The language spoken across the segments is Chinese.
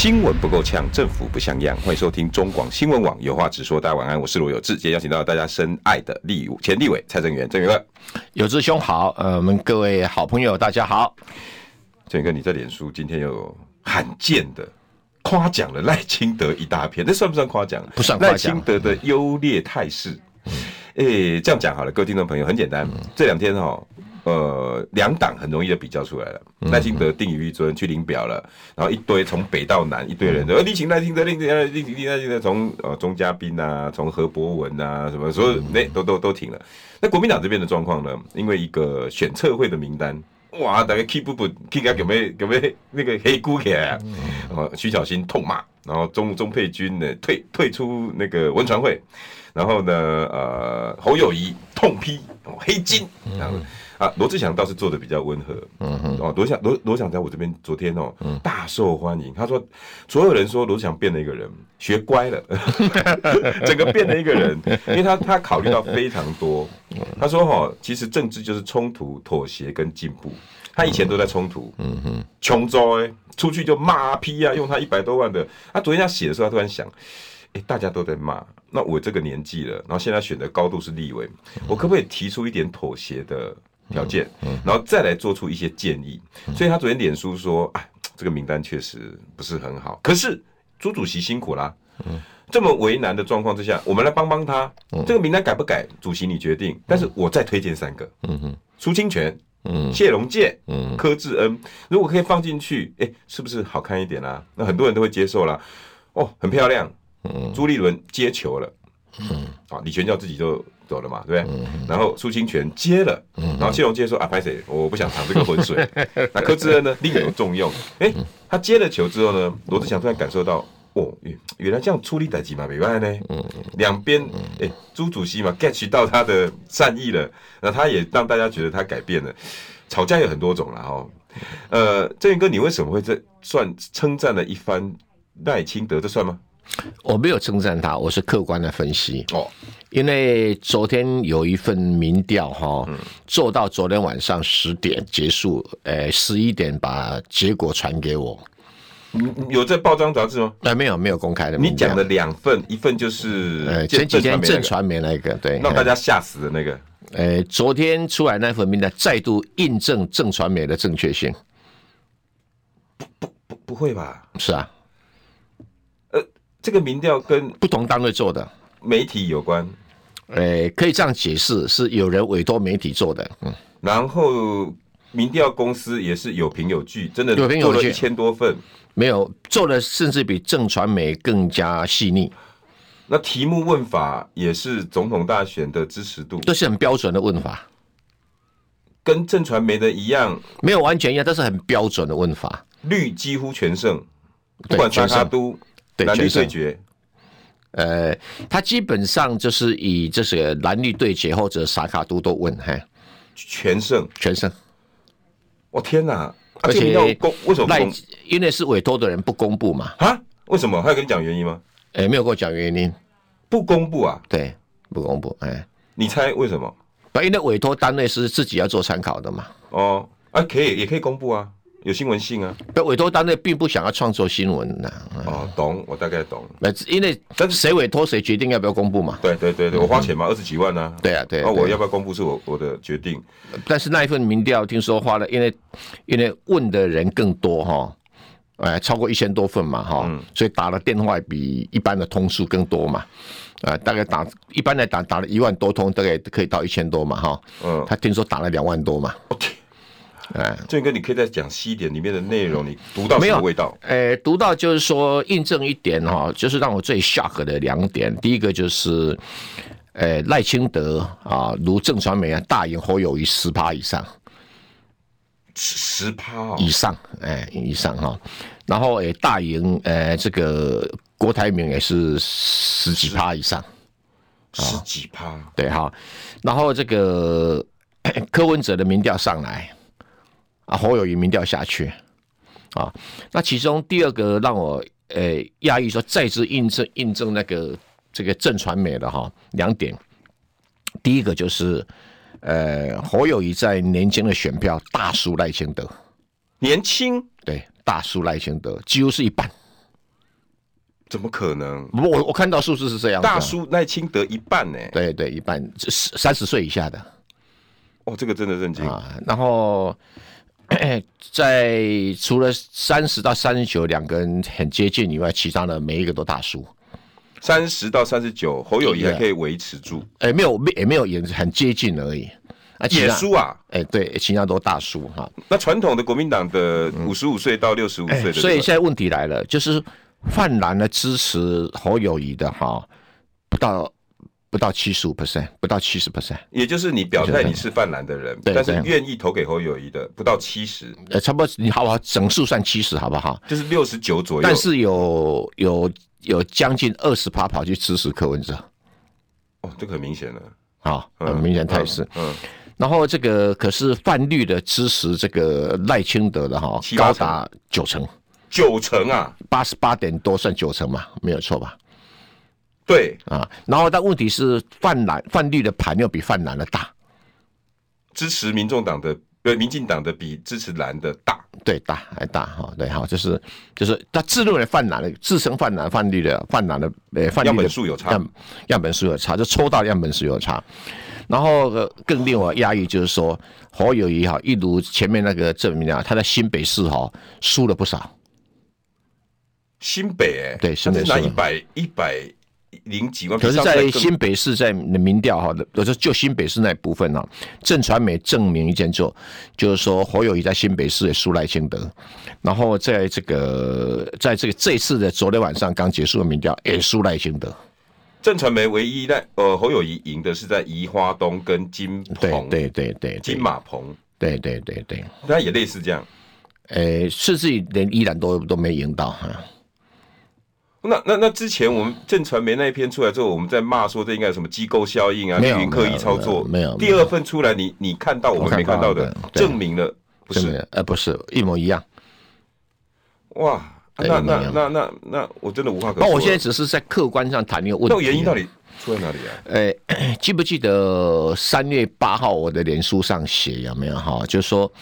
新闻不够呛，政府不像样。欢迎收听中广新闻网有话直说。大家晚安，我是罗有志。今天邀请到大家深爱的立前立委蔡正元，正元哥，有志兄好。呃，我们各位好朋友大家好。正元哥，你在脸书今天有罕见的。夸奖了赖清德一大片，这算不算夸奖？不算夸奖。赖清德的优劣态势，哎、欸，这样讲好了，各位听众朋友，很简单。嗯、这两天哈，呃，两党很容易就比较出来了。赖、嗯、清德定于一尊去领表了，然后一堆从北到南一堆人，呃、嗯，力挺赖清德，力挺赖清德，赖清德从呃钟嘉宾啊，从何博文啊，什么所有那都都都停了。那国民党这边的状况呢？因为一个选测会的名单。哇！大家 keep 不不，keep 个有没有有没有那个黑姑起来啊？哦，徐小新痛骂，然后钟钟佩君呢退退出那个文传会，然后呢呃侯友谊痛批哦黑金，然后啊罗志祥倒是做的比较温和，嗯哼哦罗强罗罗强在我这边昨天哦大受欢迎，他说所有人说罗志祥变了一个人，学乖了，整个变了一个人，因为他他考虑到非常多。他说：“哈，其实政治就是冲突、妥协跟进步。他以前都在冲突，嗯哼，穷州哎，出去就骂批啊，用他一百多万的。他昨天他写的时候，他突然想，哎，大家都在骂，那我这个年纪了，然后现在选的高度是立委，我可不可以提出一点妥协的条件，然后再来做出一些建议？所以他昨天脸书说，哎，这个名单确实不是很好。可是朱主席辛苦啦。”这么为难的状况之下，我们来帮帮他。这个名单改不改，主席你决定。但是我再推荐三个：苏清泉、谢龙介、柯志恩。如果可以放进去，哎，是不是好看一点啊？那很多人都会接受啦。哦，很漂亮。朱立伦接球了。嗯啊，李全教自己就走了嘛，对不对？然后苏清泉接了，然后谢龙介说：“啊，拍谁，我不想淌这个浑水。”那柯志恩呢，另有重用。哎，他接了球之后呢，罗志祥突然感受到。哦，原来这样处理代志嘛，没办法呢。嗯，两边哎，朱主席嘛 get 到他的善意了，那他也让大家觉得他改变了。吵架有很多种了哈。呃，正元哥，你为什么会这算称赞了一番赖清德？这算吗？我没有称赞他，我是客观的分析。哦，因为昨天有一份民调哈，做到昨天晚上十点结束，呃，十一点把结果传给我。有在报章杂志吗？哎，没有，没有公开的。你讲的两份，一份就是呃前几天正传媒那个，对，让大家吓死的那个。呃，昨天出来那份名单，再度印证正传媒的正确性。不不不，不会吧？是啊。呃，这个民调跟不同单位做的媒体有关。呃，可以这样解释，是有人委托媒体做的。嗯，然后民调公司也是有凭有据，真的做了一千多份。没有做的，甚至比正传媒更加细腻。那题目问法也是总统大选的支持度，都是很标准的问法，跟正传媒的一样，没有完全一样，但是很标准的问法。绿几乎全胜，不管沙卡都，对，蓝绿对决。呃，他基本上就是以这些蓝绿对决或者萨卡都都问，嘿，全胜，全胜。我天哪！而且要公为什么公？因为是委托的人不公布嘛。啊？为什么？他有跟你讲原因吗？哎、欸，没有跟我讲原因。不公布啊？对，不公布。哎、欸，你猜为什么？因为委托单位是自己要做参考的嘛。哦，啊，可以，也可以公布啊。有新闻性啊，委托单位并不想要创作新闻呐。哦，懂，我大概懂。那因为但是谁委托谁决定要不要公布嘛？对对对对，我花钱嘛，二十几万呢。对啊对。那我要不要公布是我我的决定。但是那一份民调听说花了，因为因为问的人更多哈，哎，超过一千多份嘛哈，所以打的电话比一般的通数更多嘛。啊，大概打一般来打打了一万多通，大概可以到一千多嘛哈。嗯。他听说打了两万多嘛。哎，正哥，你可以再讲细一点里面的内容，你读到什么味道？哎、呃，读到就是说印证一点哈，就是让我最 shock 的两点。第一个就是，呃，赖清德啊，如郑传媒啊，大赢侯友谊十趴以上，十趴以上，哎，以上哈。然后哎，大赢呃，这个郭台铭也是十几趴以上，十几趴，对哈。然后这个柯文哲的民调上来，啊，侯友宜民调下去，啊，那其中第二个让我呃讶异说再次印证印证那个这个正传媒的哈两点，第一个就是呃侯友宜在年轻的选票大输赖清德，年轻对大输赖清德几乎是一半。怎么可能？我我看到数字是这样，大叔赖清德一半呢？对对，一半三十岁以下的。哦，这个真的震惊啊。然后 在除了三十到三十九两个人很接近以外，其他的每一个都大输。三十到三十九，侯友谊还可以维持住。哎，没有，没也没有，也很接近而已。啊，也输啊？哎，对，其他都大输哈。那传统的国民党的五十五岁到六十五岁的，所以现在问题来了，就是。泛蓝的支持侯友谊的哈，不到不到七十五 percent，不到七十 percent，也就是你表态你是泛蓝的人，但是愿意投给侯友谊的不到七十，呃，差不多你好不好？整数算七十好不好？就是六十九左右。但是有有有将近二十趴跑去支持柯文哲，哦，这个很明显了，好，很明显态势。嗯，然后这个可是泛绿的支持这个赖清德的哈，高达九成。九成啊，八十八点多算九成嘛，没有错吧？对。啊，然后但问题是泛蓝泛绿的盘又比泛蓝的大，支持民众党的对民进党的比支持蓝的大，对大还大哈，对哈，就是就是他自认为泛蓝的自称泛蓝泛绿的泛蓝的呃泛绿的样本数有差，样本数有差，就抽到样本数有差，然后更令我压抑就是说侯友谊哈，一如前面那个证明啊，他在新北市哈输了不少。新北哎、欸，对，新北市。拿一百一百零几万，可是，在新北市在民调哈，我说就新北市那部分呢，郑传媒证明一件事，就是说侯友谊在新北市也输赖清德，然后在这个在这个这次的昨天晚上刚结束的民调也输赖清德。郑传媒唯一在呃侯友谊赢的是在宜花东跟金鹏，对对对，金马鹏，对对对对，那也类似这样，呃，甚至于连依然都都没赢到哈。那那那之前我们正传媒那一篇出来之后，我们在骂说这应该有什么机构效应啊，绿营刻意操作。没有。第二份出来，你你看到我们没看到的，证明了不是？呃，不是一模一样。哇，那那那那那我真的无话可说。那我现在只是在客观上谈一个问题。那原因到底出在哪里啊？呃，记不记得三月八号我的脸书上写有没有哈？就是说。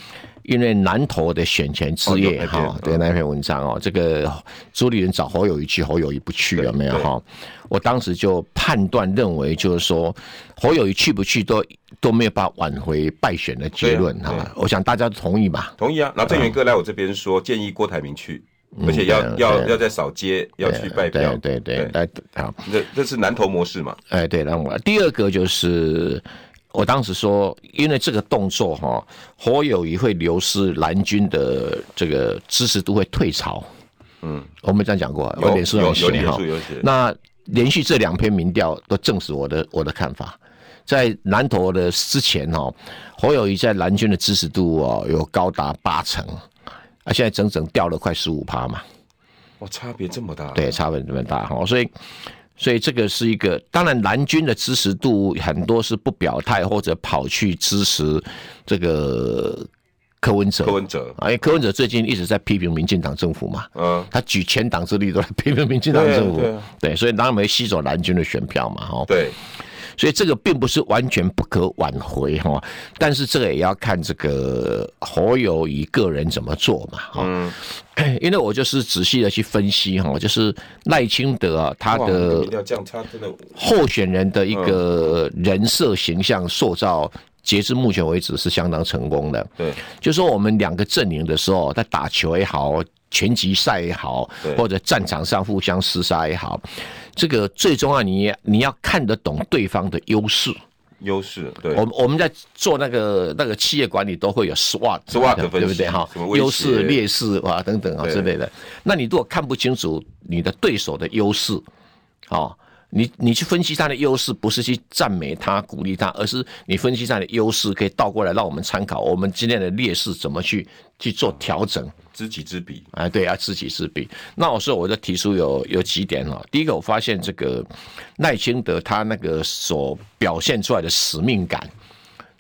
因为南投的选前之夜哈，对那篇文章哦，这个朱立伦找侯友谊去，侯友谊不去有没有哈？我当时就判断认为，就是说侯友谊去不去都都没有办法挽回败选的结论哈。我想大家都同意吧？同意啊。然后郑源哥来我这边说，建议郭台铭去，而且要要要在扫街，要去拜票。对对对，好，这这是南投模式嘛？哎，对，那我第二个就是。我当时说，因为这个动作哈，侯友谊会流失蓝军的这个支持度会退潮。嗯，我们这样讲过，有点是有有点哈。那连续这两篇民调都证实我的我的看法，在南投的之前哈，侯友谊在蓝军的支持度哦有高达八成，啊，现在整整掉了快十五趴嘛。哇，差别这么大？对，差别这么大哈，所以。所以这个是一个，当然蓝军的支持度很多是不表态或者跑去支持这个柯文哲。柯文哲，因为柯文哲最近一直在批评民进党政府嘛，嗯，他举全党之力都来 批评民进党政府，对，所以当然没吸走蓝军的选票嘛，哈，对。所以这个并不是完全不可挽回哈，但是这个也要看这个侯友宜个人怎么做嘛哈。嗯，因为我就是仔细的去分析哈，就是赖清德啊，他的候选人的一个人设形象塑造，截至目前为止是相当成功的。对，就说我们两个阵营的时候，在打球也好，拳击赛也好，或者战场上互相厮杀也好。这个最重要，你你要看得懂对方的优势。优势，对。我我们在做那个那个企业管理都会有 SWOT，SWOT 对不对哈？优势、劣势啊等等啊之类的。那你如果看不清楚你的对手的优势，哦，你你去分析他的优势，不是去赞美他、鼓励他，而是你分析他的优势，可以倒过来让我们参考我们今天的劣势怎么去去做调整。知己知彼，哎，对啊，知己知彼。那我说我就提出有有几点哈。第一个，我发现这个赖清德他那个所表现出来的使命感，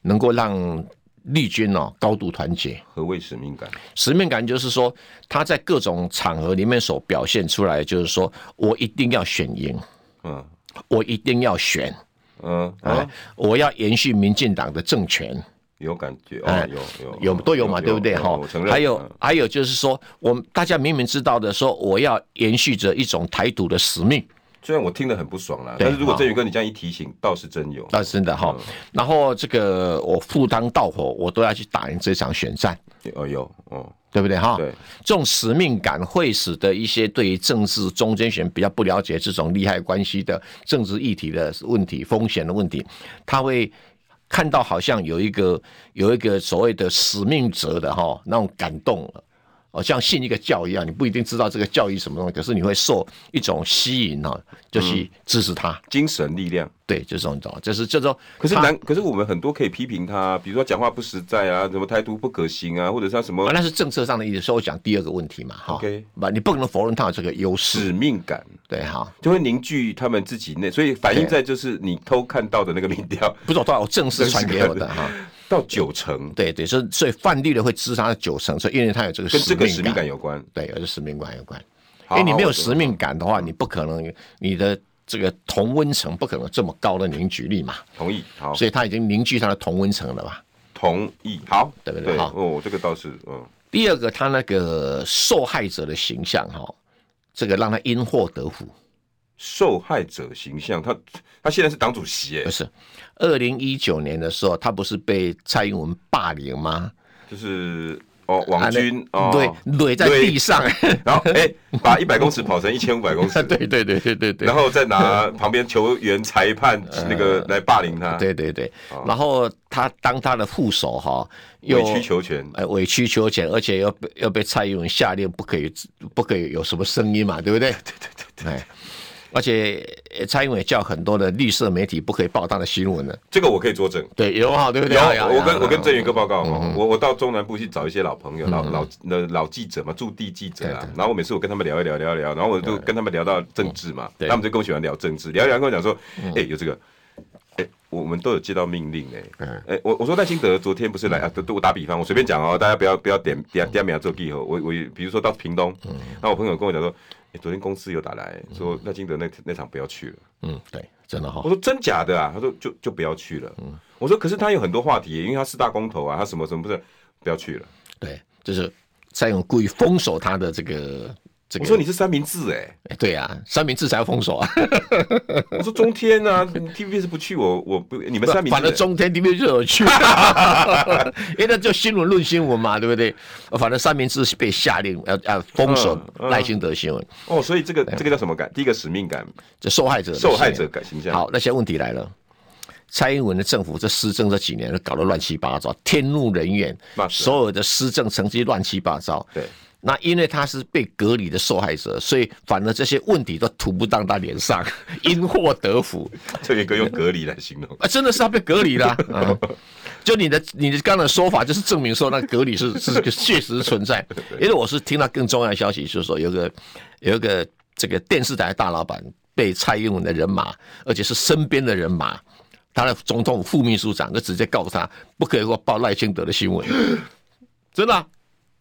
能够让绿军哦高度团结。何谓使命感？使命感就是说他在各种场合里面所表现出来，就是说我一定要选赢，嗯，我一定要选，嗯，哎，我要延续民进党的政权。有感觉，哦，有有有都有嘛，对不对哈？还有还有就是说，我们大家明明知道的，说我要延续着一种台独的使命。虽然我听得很不爽啦，但是如果振宇哥你这样一提醒，倒是真有，倒是真的哈。然后这个我赴汤蹈火，我都要去打赢这场选战。哦，有哦，对不对哈？对，这种使命感会使得一些对于政治中间选比较不了解这种利害关系的政治议题的问题、风险的问题，他会。看到好像有一个有一个所谓的使命者的哈那种感动，哦，像信一个教一样，你不一定知道这个教义什么东西，可是你会受一种吸引哈，就是支持他、嗯、精神力量。对，就是这种，就是这种。可是难，可是我们很多可以批评他，比如说讲话不实在啊，什么态度不可行啊，或者是他什么、啊，那是政策上的意思。所以我讲第二个问题嘛，哈，OK，不，你不可能否认他有这个优势，使命感，对哈，就会凝聚他们自己内，所以反映在就是你偷看到的那个民调，不是我我正式传给我的 哈，到九成，对对，所以所以犯绿的会支持他的九成，所以因为他有这个跟这个使命感有关，对，而且使命感有关，因为你没有使命感的话，你不可能你的。这个同温层不可能这么高的凝聚力嘛？同意，好，所以他已经凝聚他的同温层了吧？同意，好，对不对？好，哦，这个倒是，嗯。第二个，他那个受害者的形象，哈，这个让他因祸得福。受害者形象，他他现在是党主席，哎，不是。二零一九年的时候，他不是被蔡英文霸凌吗？就是。哦，网军哦，对，垒在地上，然后哎，把一百公尺跑成一千五百公尺，对对对对对对，然后再拿旁边球员、裁判 那个来霸凌他，对对对，然后他当他的副手哈，委曲求全，哎，委曲求全，而且要要被蔡英文下令不可以不可以有什么声音嘛，对不对？对对对对。而且蔡英文也叫很多的绿色媒体不可以报他的新闻呢，这个我可以作证。对，有好对不对？有，我跟我跟郑宇哥报告，我我到中南部去找一些老朋友、老老的老记者嘛，驻地记者啊。然后我每次我跟他们聊一聊，聊一聊，然后我就跟他们聊到政治嘛，他们就跟我喜欢聊政治，聊一聊跟我讲说，哎，有这个，哎，我们都有接到命令，哎，哎，我我说赖清德昨天不是来啊？我打比方，我随便讲哦，大家不要不要点点点名做记号。我我比如说到屏东，那我朋友跟我讲说。欸、昨天公司有打来说赖金德那那场不要去了。嗯，对，真的好。我说真假的啊？他说就就不要去了。嗯，我说可是他有很多话题，因为他四大公投啊，他什么什么不是不要去了。对，就是蔡英文故意封锁他的这个。我说你是三明治哎，对呀，三明治才要封锁啊。我说中天啊，TVB 是不去，我我不你们三明治。反正中天 TVBS 就有去，因为那就新闻论新闻嘛，对不对？反正三明治是被下令要要封锁赖清德新闻。哦，所以这个这个叫什么感？第一个使命感，这受害者受害者感形象。好，那些问题来了，蔡英文的政府这施政这几年都搞得乱七八糟，天怒人怨，所有的施政成绩乱七八糟。对。那因为他是被隔离的受害者，所以反而这些问题都涂不到他脸上，因祸得福。这个用隔离来形容啊，真的是他被隔离了。嗯，就你的你的刚才说法，就是证明说那隔离是是确实存在。因为我是听到更重要的消息，就是说有个有一个这个电视台大老板被蔡英文的人马，而且是身边的人马，他的总统副秘书长就直接告诉他，不可以给我报赖清德的新闻，真的啊。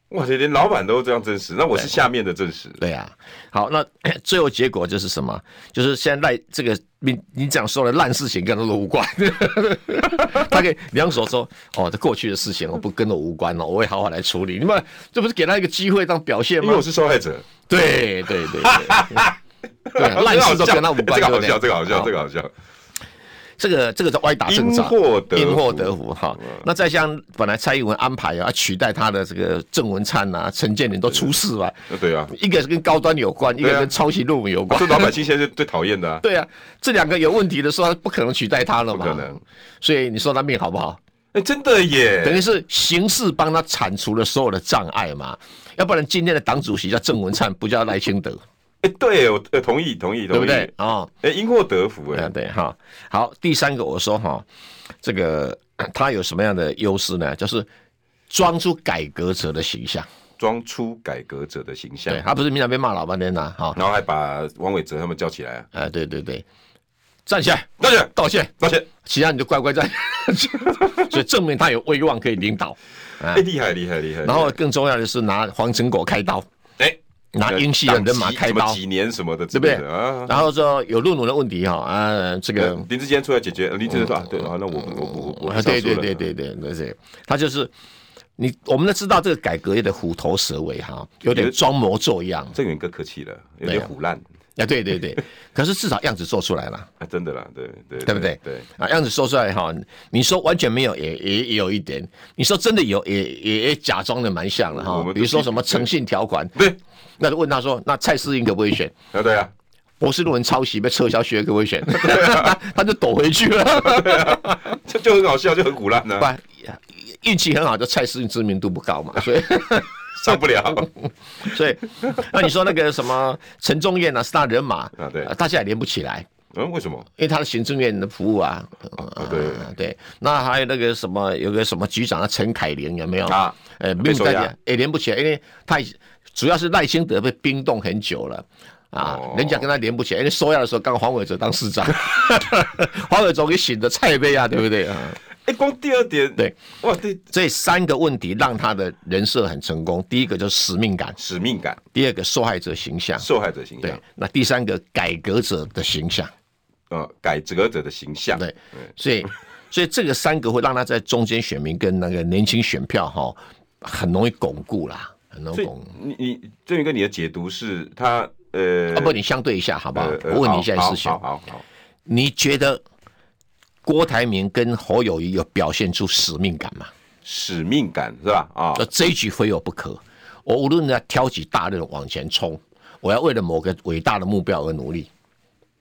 哇，塞连老板都这样证实，那我是下面的证实。对呀、啊，好，那 最后结果就是什么？就是现在赖这个你你讲说的烂事情跟他都无关，他可以两手说哦，这过去的事情我不跟我无关了，我会好好来处理。你们这不是给他一个机会当表现吗？因为我是受害者。对对对对，对 烂事都跟他无关，这个好笑，这个好笑，这个好笑。这个这个是歪打正着，因祸得福哈。嗯、那再像本来蔡英文安排啊，取代他的这个郑文灿啊、陈建林都出事了。对啊，一个是跟高端有关，一个跟抄袭论文有关。这老百姓现在是最讨厌的啊。对啊，这两个有问题的时候，不可能取代他了嘛。不可能。所以你说他命好不好？哎，真的耶，等于是形势帮他铲除了所有的障碍嘛。要不然今天的党主席叫郑文灿，不叫赖清德。哎，对，我同意，同意，同意，对不对？哦，哎，因祸得福，哎，对，哈，好，第三个我说哈，这个他有什么样的优势呢？就是装出改革者的形象，装出改革者的形象，对，他不是平常被骂老半天呐，哈，然后还把王伟哲他们叫起来，哎，对对对，站起来，道歉，道歉，道歉，其他你就乖乖站，所以证明他有威望可以领导，哎，厉害，厉害，厉害，然后更重要的是拿黄成果开刀，哎。拿英系的人马开刀，几年什么的，对不对？啊，然后说有论文的问题哈啊，这个林志坚出来解决，林志坚说啊，对啊，那我我我我对对对对对对，他就是你，我们都知道这个改革有点虎头蛇尾哈，有点装模作样。郑源哥客气了，有点虎烂。啊，对对对，可是至少样子做出来了，啊，真的啦，对对，对不对？对啊，样子说出来哈，你说完全没有，也也也有一点；你说真的有，也也也假装的蛮像了哈。比如说什么诚信条款，对。那就问他说：“那蔡思应可不可以选？”啊，对啊，博士论文抄袭被撤销学可不可以选？他就躲回去了，这就很好笑，就很苦烂呢。不，运气很好，就蔡适应知名度不高嘛，所以上不了。所以，那你说那个什么陈宗彦啊，是他人马啊，对，大家也连不起来。嗯，为什么？因为他的行政院的服务啊。对对，那还有那个什么，有个什么局长啊，陈凯琳有没有啊？呃，没有大家也连不起来，因为他。主要是赖清德被冰冻很久了啊，人家跟他连不起来，因为收押的时候刚黄伟哲当市长，黄伟哲给醒的蔡杯啊，对不对啊？哎，光第二点，对，哇，对，这三个问题让他的人设很成功。第一个就是使命感，使命感；第二个受害者形象，受害者形象。对，那第三个改革者的形象，呃，改革者的形象。对，所以，所以这个三个会让他在中间选民跟那个年轻选票哈，很容易巩固啦。很容易巩固你你郑宇哥，你的解读是他呃，要不你相对一下好不好？我问你一下思想，好好好，你觉得郭台铭跟侯友谊有表现出使命感吗？使命感是吧？啊，这一局非有不可。我无论要挑起大任往前冲，我要为了某个伟大的目标而努力。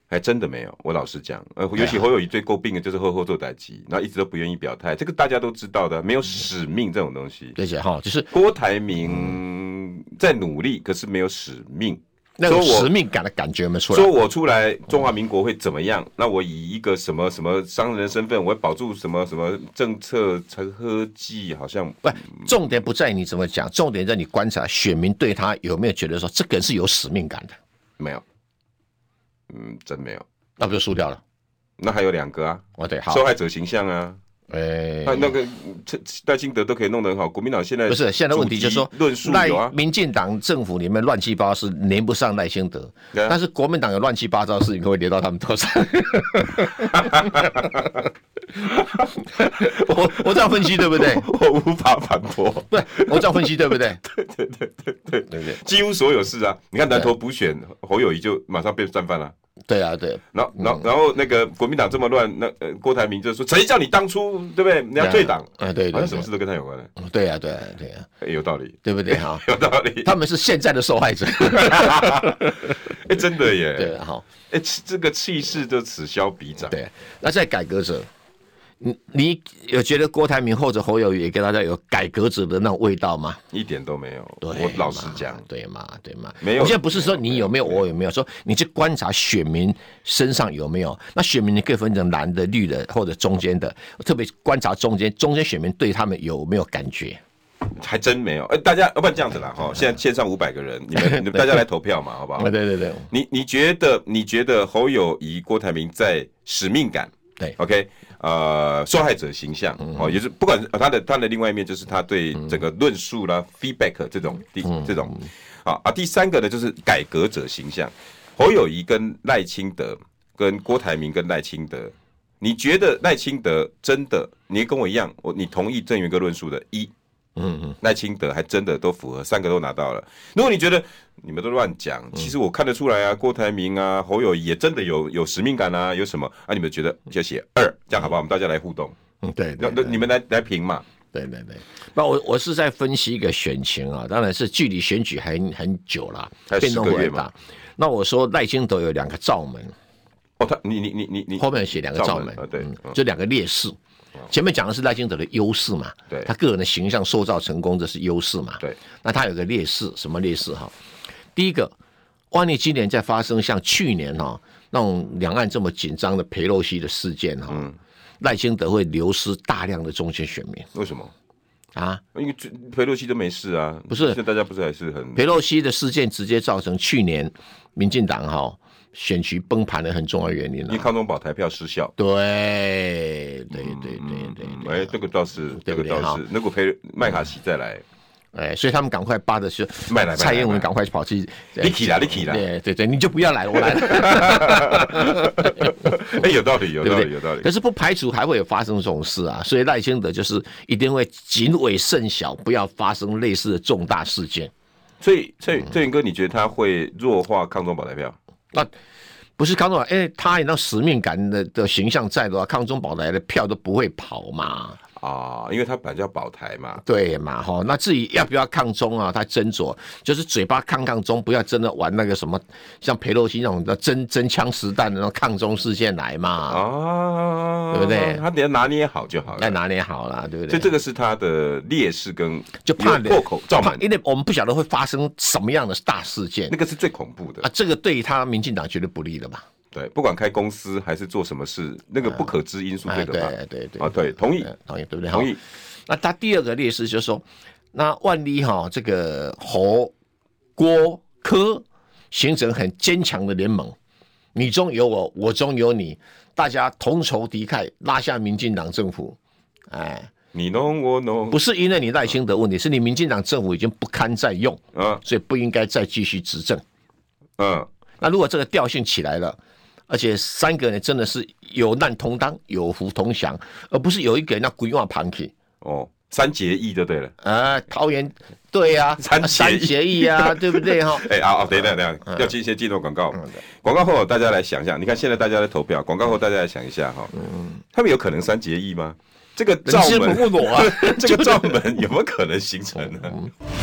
还真的没有，我老实讲，呃，尤其侯友宜最诟病的就是后后做代志，然后一直都不愿意表态，这个大家都知道的，没有使命这种东西。对，且哈，就是郭台铭在努力，可是没有使命，那种使命感的感觉有没有出来。说我出来中华民国会怎么样？那我以一个什么什么商人身份，我会保住什么什么政策科技？好像不，重点不在你怎么讲，重点在你观察选民对他有没有觉得说这个人是有使命感的？没有。嗯，真没有，那不就输掉了？那还有两个啊，哦对，好，受害者形象啊，哎，那那个赖清德都可以弄得很好，国民党现在不是现在的问题，就是说论述有啊，民进党政府里面乱七八糟是连不上赖清德，但是国民党有乱七八糟的事情会连到他们头上。我我这样分析对不对？我无法反驳，对，我这样分析对不对？对对对对对对对，几乎所有事啊，你看南投补选侯友谊就马上变战犯了。对啊，对。然后然后然后那个国民党这么乱，那呃郭台铭就说谁叫你当初对不对？你要退党啊？对，好像什么事都跟他有关的。对啊，对啊，对啊，有道理，对不对？哈，有道理。他们是现在的受害者。哎，真的耶。对，好。哎，这个气势就此消彼长。对，那在改革者。你你有觉得郭台铭或者侯友宜也给大家有改革者的那种味道吗？一点都没有。对，我老实讲，对嘛，对嘛，没有。我现在不是说你有没有，我有没有，说你去观察选民身上有没有。那选民你可以分成蓝的、绿的或者中间的，特别观察中间，中间选民对他们有没有感觉？还真没有。哎，大家要不然这样子啦，哈，现在线上五百个人，你们你 们大家来投票嘛，好不好？对对对。你你觉得你觉得侯友宜、郭台铭在使命感？对，OK。呃，受害者形象哦，也是不管他的他的另外一面，就是他对整个论述啦、feedback 这种第这种啊啊，第三个呢就是改革者形象。侯友谊跟赖清德跟郭台铭跟赖清德，你觉得赖清德真的？你跟我一样，我你同意郑源哥论述的一？嗯嗯，赖清德还真的都符合，三个都拿到了。如果你觉得你们都乱讲，其实我看得出来啊，郭台铭啊、侯友宜也真的有有使命感啊，有什么啊？你们觉得就写二，这样好不好？我们大家来互动。嗯，对，那那你们来来评嘛。对对对，那我我是在分析一个选情啊，当然是距离选举还很久了，变动很大。那我说赖清德有两个罩门。哦，他你你你你你后面写两个罩门啊？对，就两个劣势。前面讲的是赖清德的优势嘛，对，他个人的形象塑造成功，这是优势嘛，对。那他有个劣势，什么劣势哈？第一个，万一今年再发生像去年哈那种两岸这么紧张的裴洛西的事件哈，赖、嗯、清德会流失大量的中间选民。为什么啊？因为裴洛西都没事啊，不是？现在大家不是还是很裴洛西的事件直接造成去年民进党哈选举崩盘的很重要原因了，因为抗中保台票失效。对对对对对对，哎，这个倒是，这个倒是，如果陪麦卡锡再来。哎，所以他们赶快扒着去，蔡英文赶快跑去，你起来，你起来，对对对，你就不要来，我来了。哎，有道理，有道理，有道理。可是不排除还会有发生这种事啊，所以赖清德就是一定会谨为慎小，不要发生类似的重大事件。所以，蔡蔡元哥，你觉得他会弱化抗中保台票？那不是康中保，因为他有那使命感的的形象在的话，康中宝来的票都不会跑嘛。啊，因为他本来叫保台嘛，对嘛，哈，那至于要不要抗中啊，他斟酌，就是嘴巴抗抗中，不要真的玩那个什么，像裴洛西那种的真真枪实弹的那种抗中事件来嘛，啊，对不对？他得要拿捏好就好了，要拿捏好了，对不对？所以这个是他的劣势，跟就怕破口罩门，因为我们不晓得会发生什么样的大事件，那个是最恐怖的啊，这个对于他民进党绝对不利的嘛。对，不管开公司还是做什么事，那个不可知因素最可怕。对对对，啊，对，同意，同意，对不对？同意。那他第二个劣势就是说，那万一哈这个侯郭柯形成很坚强的联盟，你中有我，我中有你，大家同仇敌忾，拉下民进党政府，哎，你侬我侬，不是因为你赖清德问题，是你民进党政府已经不堪再用，嗯，所以不应该再继续执政，嗯，那如果这个调性起来了。而且三个人真的是有难同当，有福同享，而不是有一个人要规划盘去。哦，三结义就对了。啊，桃园对 呀、啊，三三结义啊，对不对哈？哎啊哦，等等等要进一些进入广告。广、嗯、告后大家来想一下，你看现在大家在投票，广告后大家来想一下哈。嗯，他们有可能三结义吗？这个赵门问我啊，这个赵门有没有可能形成呢？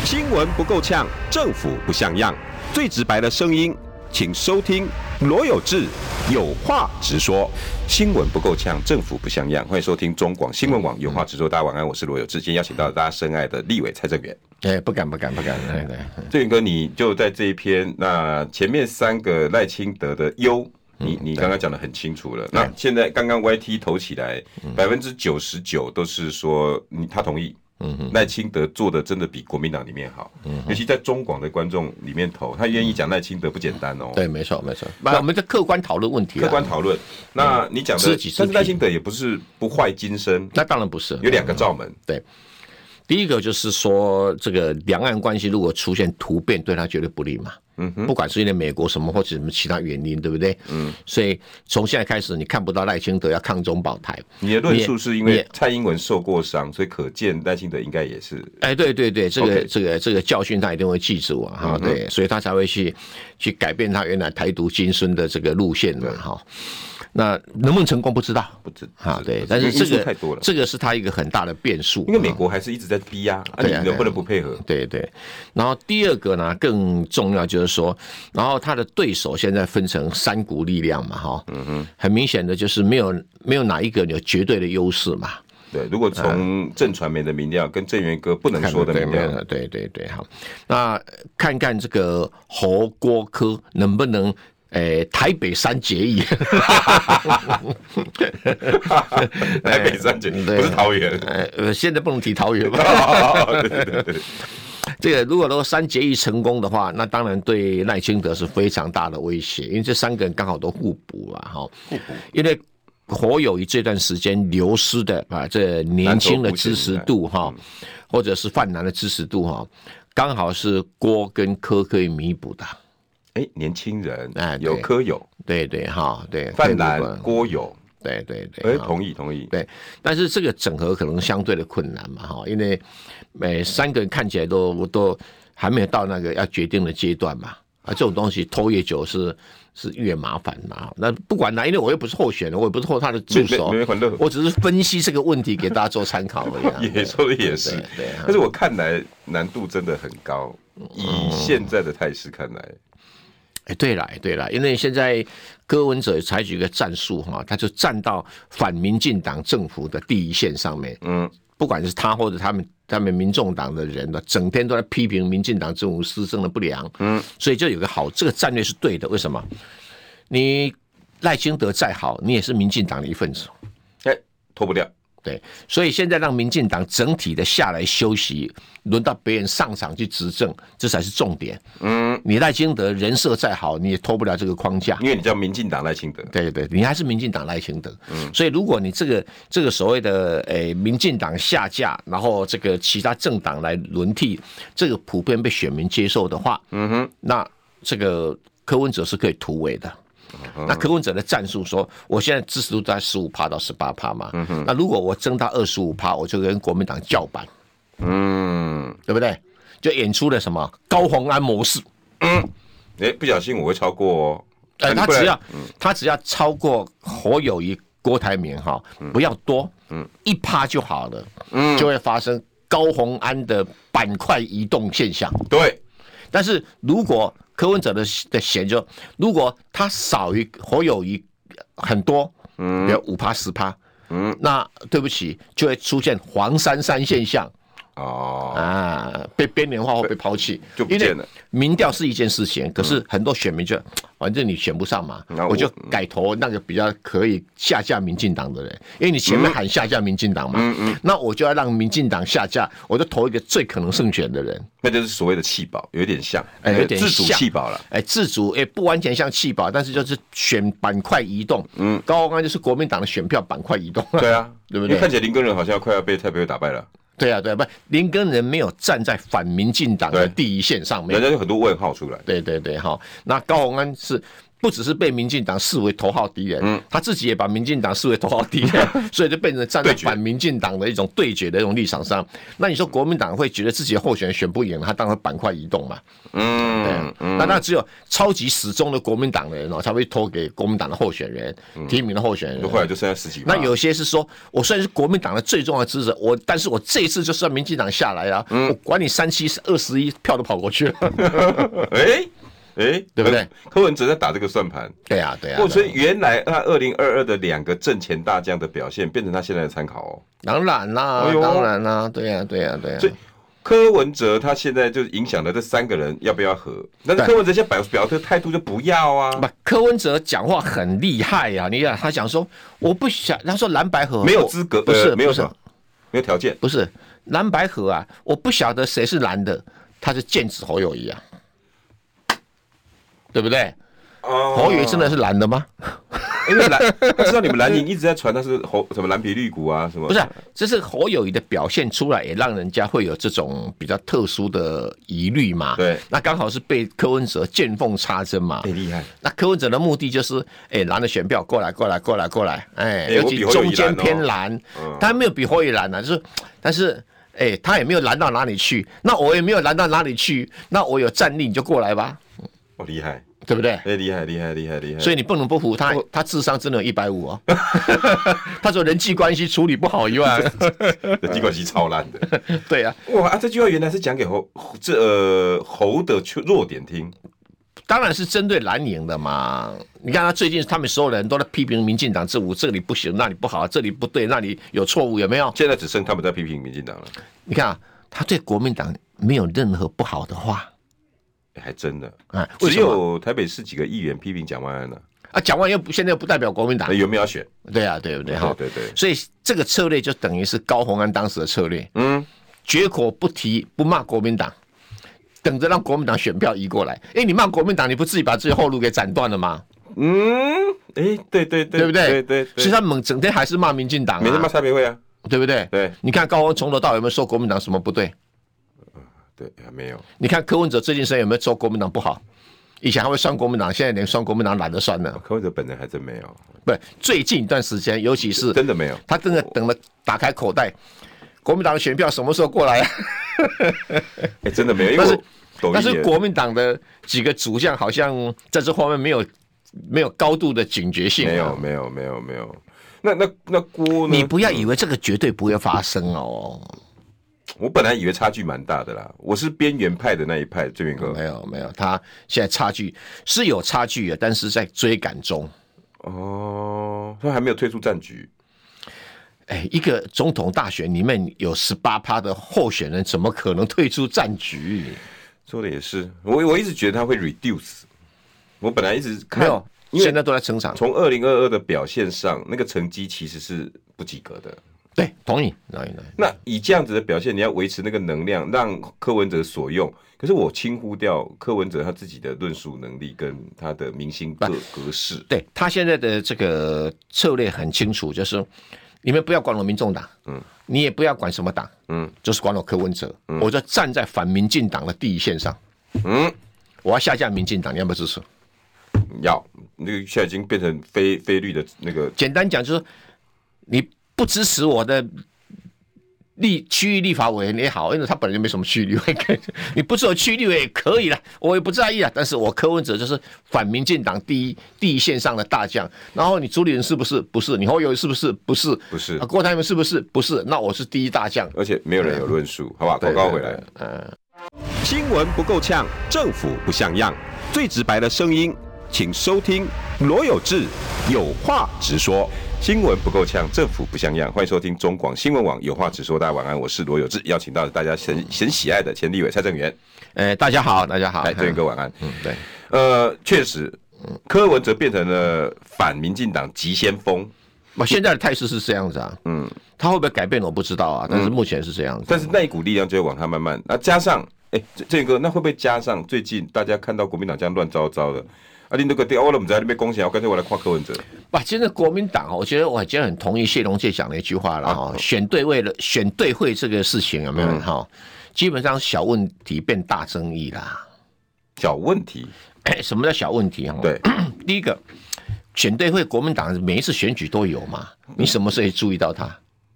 新闻不够呛，政府不像样，最直白的声音。请收听罗有志有话直说，新闻不够呛，政府不像样。欢迎收听中广新闻网有话直说。大家晚安，我是罗有志。今天邀请到大家深爱的立委蔡正元。哎，不敢不敢不敢。对对，正元哥，你就在这一篇，那前面三个赖清德的优，你你刚刚讲的很清楚了。那现在刚刚 YT 投起来，百分之九十九都是说你他同意。嗯哼，赖清德做的真的比国民党里面好，嗯，尤其在中广的观众里面投，他愿意讲赖清德不简单哦。对，没错，没错。那我们在客观讨论问题，客观讨论。那你讲的，但是赖清德也不是不坏金身，那当然不是，有两个罩门。对，第一个就是说，这个两岸关系如果出现突变，对他绝对不利嘛。嗯哼，不管是因为美国什么或者什么其他原因，对不对？嗯，所以从现在开始，你看不到赖清德要抗中保台。你的论述是因为蔡英文受过伤，所以可见赖清德应该也是。哎，对对对，这个这个这个教训他一定会记住啊！哈，对，所以他才会去去改变他原来台独金孙的这个路线嘛！哈。那能不能成功不知道，不知啊，对，但是这个太多了，这个是他一个很大的变数，因为美国还是一直在逼压，啊，你能不能不配合？对对。然后第二个呢，更重要就是说，然后他的对手现在分成三股力量嘛，哈，嗯哼，很明显的就是没有没有哪一个有绝对的优势嘛。对，如果从正传媒的民调跟正源哥不能说的民调，对对对，好，那看看这个侯郭科能不能。诶、欸，台北三结义，台北三结义不是桃园，呃，现在不能提桃园对对对，这个如果说三结义成功的话，那当然对赖清德是非常大的威胁，因为这三个人刚好都互补了哈。互补，因为火友宜这段时间流失的啊，这年轻的支持度哈，或者是泛蓝的支持度哈，刚好是郭跟柯可以弥补的。哎，年轻人，哎，有柯友，对对哈，对，泛蓝郭友，对对对，哎，同意同意，对，但是这个整合可能相对的困难嘛，哈，因为每三个人看起来都都还没有到那个要决定的阶段嘛，啊，这种东西拖越久是是越麻烦嘛。那不管啦，因为我又不是候选人，我也不是候他的助手，我只是分析这个问题给大家做参考而已。也说的也是，对，但是我看来难度真的很高，以现在的态势看来。哎，对了，哎，对了，因为现在柯文哲采取一个战术哈，他就站到反民进党政府的第一线上面。嗯，不管是他或者他们他们民众党的人呢，整天都在批评民进党政府施政的不良，嗯，所以就有个好，这个战略是对的。为什么？你赖清德再好，你也是民进党的一份子，哎，脱不掉。对，所以现在让民进党整体的下来休息，轮到别人上场去执政，这才是重点。嗯，你赖清德人设再好，你也脱不了这个框架，因为你叫民进党赖清德。对对，你还是民进党赖清德。嗯，所以如果你这个这个所谓的诶、欸、民进党下架，然后这个其他政党来轮替，这个普遍被选民接受的话，嗯哼，那这个柯文哲是可以突围的。那柯文哲的战术说，我现在支持度在十五趴到十八趴嘛，那如果我增到二十五趴，我就跟国民党叫板，嗯，对不对？就演出了什么高虹安模式，嗯，哎，不小心我会超过哦，他只要他只要超过侯友谊、郭台铭哈，不要多，嗯，一趴就好了，嗯，就会发生高虹安的板块移动现象，对，但是如果柯文哲的的嫌就，如果他少于侯友宜很多，嗯，比如五趴十趴，嗯，那对不起，就会出现黄山山现象。哦。啊，被边缘化或被抛弃，就不见了。民调是一件事情，可是很多选民就，反正你选不上嘛，我就改投那个比较可以下架民进党的人，因为你前面喊下架民进党嘛，嗯嗯，那我就要让民进党下架，我就投一个最可能胜选的人，那就是所谓的弃保，有点像，哎，有点自主弃保了，哎，自主，哎，不完全像弃保，但是就是选板块移动，嗯，高虹安就是国民党的选票板块移动，对啊，对不对？看起来林根仁好像快要被蔡培慧打败了。对啊，对啊，不，林根人没有站在反民进党的第一线上面，人家有很多问号出来。对对对，哈，那高鸿安是。不只是被民进党视为头号敌人，嗯，他自己也把民进党视为头号敌人，所以就变成站在反民进党的一种对决的一种立场上。那你说国民党会觉得自己的候选人选不赢，他当然板块移动嘛，嗯，对，那那只有超级死忠的国民党的人哦，才会投给国民党的候选人，提名的候选人。后来就剩下十几。那有些是说，我虽然是国民党的最重要的支持者，我但是我这一次就算民进党下来啊，我管你三七二十一票都跑过去了。哎。哎，对不对？柯文哲在打这个算盘，对呀，对呀。所以原来他二零二二的两个阵前大将的表现，变成他现在的参考哦。当然啦，当然啦，对呀，对呀，对呀。所以柯文哲他现在就影响了这三个人要不要和。但是柯文哲现在表表这态度就不要啊。不，柯文哲讲话很厉害呀。你看他讲说，我不想，他说蓝白合没有资格，不是没有什么，没有条件，不是蓝白合啊。我不晓得谁是蓝的，他是剑指侯友宜啊。对不对？侯友宜真的是蓝的吗？因为蓝，他知道你们蓝营一直在传他是侯什么蓝皮绿骨啊什么？不是，这是侯友宜的表现出来，也让人家会有这种比较特殊的疑虑嘛。对，那刚好是被柯文哲见缝插针嘛。很厉害。那柯文哲的目的就是，哎，蓝的选票过来，过来，过来，过来，哎，尤其中间偏蓝，他还没有比侯友宜蓝呢，就是，但是，哎，他也没有蓝到哪里去，那我也没有蓝到哪里去，那我有战力你就过来吧。哦，厉害，对不对？哎，厉害，厉害，厉害，厉害！所以你不能不服他，他智商真的有一百五哦。他说人际关系处理不好以外，人际关系超烂的。对啊，哇啊！这句话原来是讲给侯这呃侯的弱点听，当然是针对蓝营的嘛。你看他最近他们所有人都在批评民进党政府，这里不行，那里不好，这里不对，那里有错误，有没有？现在只剩他们在批评民进党了。你看啊，他对国民党没有任何不好的话。还真的啊，只有台北市几个议员批评蒋万安呢。啊，蒋万安又不现在又不代表国民党，有没有要选？对啊，对不对？哈，对对。所以这个策略就等于是高鸿安当时的策略。嗯，绝口不提不骂国民党，等着让国民党选票移过来。哎，你骂国民党，你不自己把自己后路给斩断了吗？嗯，哎，对对对，对不对？对对。所以他猛整天还是骂民进党，每天骂蔡培慧啊，对不对？对。你看高鸿从头到尾有没有说国民党什么不对？对，还没有。你看柯文哲最近时有没有说国民党不好？以前还会算国民党，现在连算国民党懒得算了。柯文哲本人还真没有。不，最近一段时间，尤其是真的没有。他真的等了，打开口袋，国民党的选票什么时候过来啊？哎，真的没有。但是但是国民党的几个主将好像在这方面没有没有高度的警觉性。没有，没有，没有，没有。那那那郭，你不要以为这个绝对不会发生哦。我本来以为差距蛮大的啦，我是边缘派的那一派，这边哥。没有没有，他现在差距是有差距的，但是在追赶中。哦，他还没有退出战局。哎，一个总统大选里面有十八趴的候选人，怎么可能退出战局？说的也是，我我一直觉得他会 reduce。我本来一直看，因为现在都在成长。从二零二二的表现上，那个成绩其实是不及格的。对，同意。那以这样子的表现，你要维持那个能量，让柯文哲所用。可是我轻忽掉柯文哲他自己的论述能力跟他的明星格格式。对，他现在的这个策略很清楚，就是你们不要管我民众党，嗯，你也不要管什么党，嗯，就是管我柯文哲，嗯，我就站在反民进党的第一线上，嗯，我要下架民进党，你要不要支持？要，那个现在已经变成非非绿的那个。简单讲就是你。不支持我的立区域立法委员也好，因为他本来就没什么区域立委，你不支持区域立委也可以了，我也不在意啊。但是我柯文哲就是反民进党第一第一线上的大将。然后你朱立伦是不是？不是。你侯友宜是不是？不是。不是。郭台铭是不是？不是。那我是第一大将。而且没有人有论述，好吧？广告回来。嗯。新闻不够呛，政府不像样，最直白的声音，请收听罗有志有话直说。新闻不够呛，政府不像样。欢迎收听中广新闻网，有话直说。大家晚安，我是罗有志，邀请到大家很很喜爱的前立委蔡正元。哎、欸，大家好，大家好，来，正元哥晚安。嗯，对，呃，确实，柯文哲变成了反民进党急先锋。那现在的态势是这样子啊，嗯，他会不会改变我不知道啊，但是目前是这样子。但是那一股力量就会往他慢慢，那加上，哎、欸，正元哥，那会不会加上最近大家看到国民党这样乱糟糟的？啊，你那个我都不知道你被攻击，我干脆我来夸柯文哲。哇，其实国民党，我觉得我今天很同意谢龙介讲的一句话了哈，选对位了，选对会这个事情有没有哈？基本上小问题变大争议啦。小问题？哎，什么叫小问题？哈，对，第一个选对会，国民党每一次选举都有嘛，你什么时候注意到他？